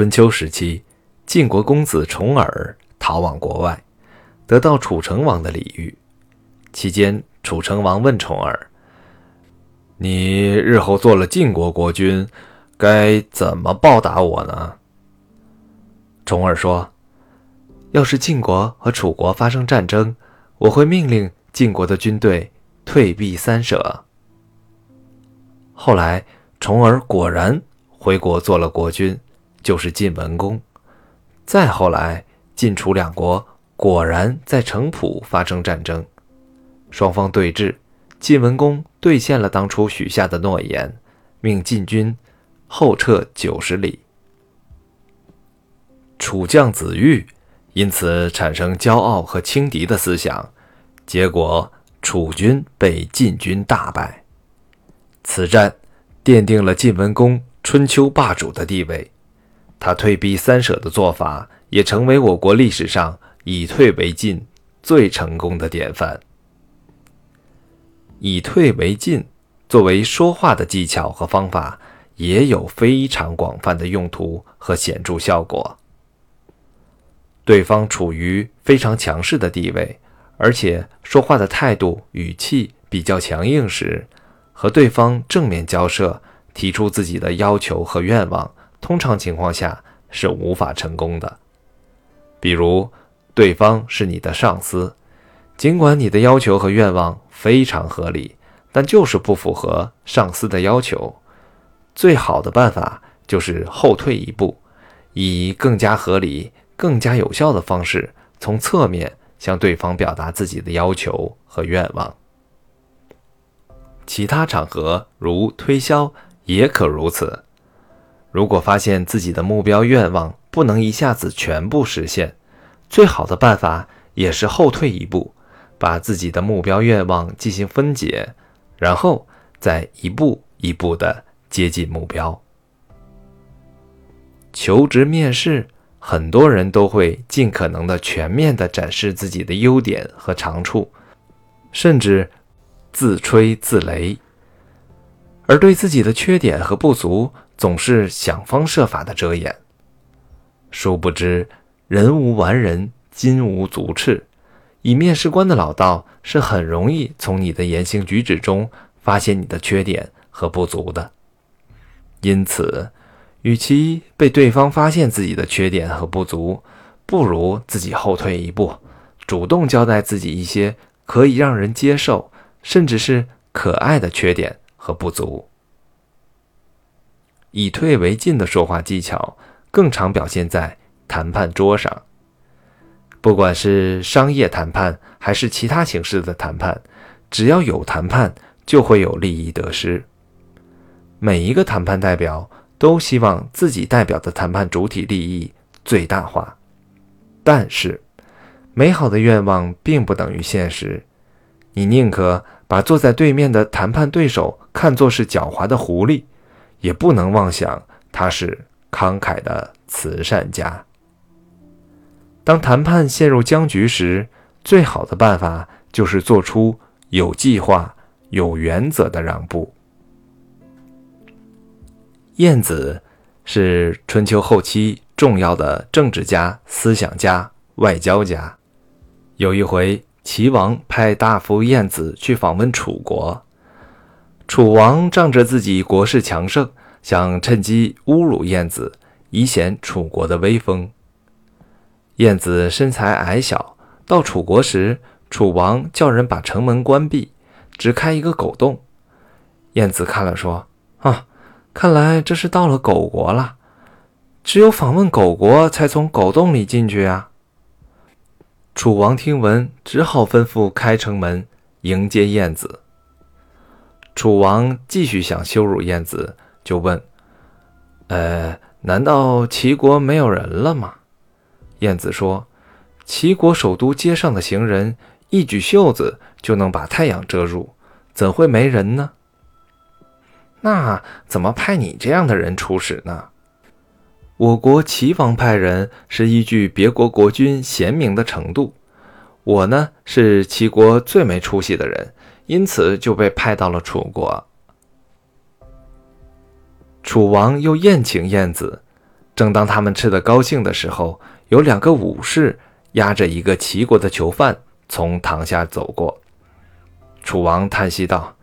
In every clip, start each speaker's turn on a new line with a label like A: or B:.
A: 春秋时期，晋国公子重耳逃往国外，得到楚成王的礼遇。期间，楚成王问重耳：“你日后做了晋国国君，该怎么报答我呢？”重耳说：“要是晋国和楚国发生战争，我会命令晋国的军队退避三舍。”后来，重耳果然回国做了国君。就是晋文公。再后来，晋楚两国果然在城濮发生战争，双方对峙。晋文公兑现了当初许下的诺言，命晋军后撤九十里。楚将子玉因此产生骄傲和轻敌的思想，结果楚军被晋军大败。此战奠定了晋文公春秋霸主的地位。他退避三舍的做法，也成为我国历史上以退为进最成功的典范。以退为进作为说话的技巧和方法，也有非常广泛的用途和显著效果。对方处于非常强势的地位，而且说话的态度语气比较强硬时，和对方正面交涉，提出自己的要求和愿望。通常情况下是无法成功的。比如，对方是你的上司，尽管你的要求和愿望非常合理，但就是不符合上司的要求。最好的办法就是后退一步，以更加合理、更加有效的方式，从侧面向对方表达自己的要求和愿望。其他场合，如推销，也可如此。如果发现自己的目标愿望不能一下子全部实现，最好的办法也是后退一步，把自己的目标愿望进行分解，然后再一步一步地接近目标。求职面试，很多人都会尽可能的全面地展示自己的优点和长处，甚至自吹自擂，而对自己的缺点和不足。总是想方设法的遮掩，殊不知人无完人，金无足赤。以面试官的老道，是很容易从你的言行举止中发现你的缺点和不足的。因此，与其被对方发现自己的缺点和不足，不如自己后退一步，主动交代自己一些可以让人接受，甚至是可爱的缺点和不足。以退为进的说话技巧，更常表现在谈判桌上。不管是商业谈判还是其他形式的谈判，只要有谈判，就会有利益得失。每一个谈判代表都希望自己代表的谈判主体利益最大化。但是，美好的愿望并不等于现实。你宁可把坐在对面的谈判对手看作是狡猾的狐狸。也不能妄想他是慷慨的慈善家。当谈判陷入僵局时，最好的办法就是做出有计划、有原则的让步。晏子是春秋后期重要的政治家、思想家、外交家。有一回，齐王派大夫晏子去访问楚国。楚王仗着自己国势强盛，想趁机侮辱晏子，以显楚国的威风。晏子身材矮小，到楚国时，楚王叫人把城门关闭，只开一个狗洞。晏子看了说：“啊，看来这是到了狗国了，只有访问狗国才从狗洞里进去啊。”楚王听闻，只好吩咐开城门迎接晏子。楚王继续想羞辱晏子，就问：“呃，难道齐国没有人了吗？”晏子说：“齐国首都街上的行人，一举袖子就能把太阳遮住，怎会没人呢？那怎么派你这样的人出使呢？我国齐王派人是依据别国国君贤明的程度，我呢是齐国最没出息的人。”因此就被派到了楚国。楚王又宴请晏子，正当他们吃得高兴的时候，有两个武士押着一个齐国的囚犯从堂下走过。楚王叹息道：“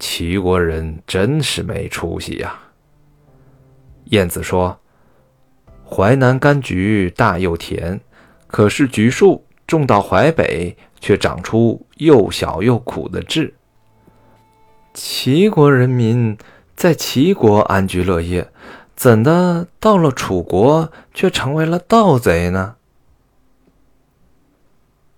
A: 齐国人真是没出息呀。”晏子说：“淮南柑橘大又甜，可是橘树种到淮北，却长出又小又苦的痣。齐国人民在齐国安居乐业，怎的到了楚国却成为了盗贼呢？”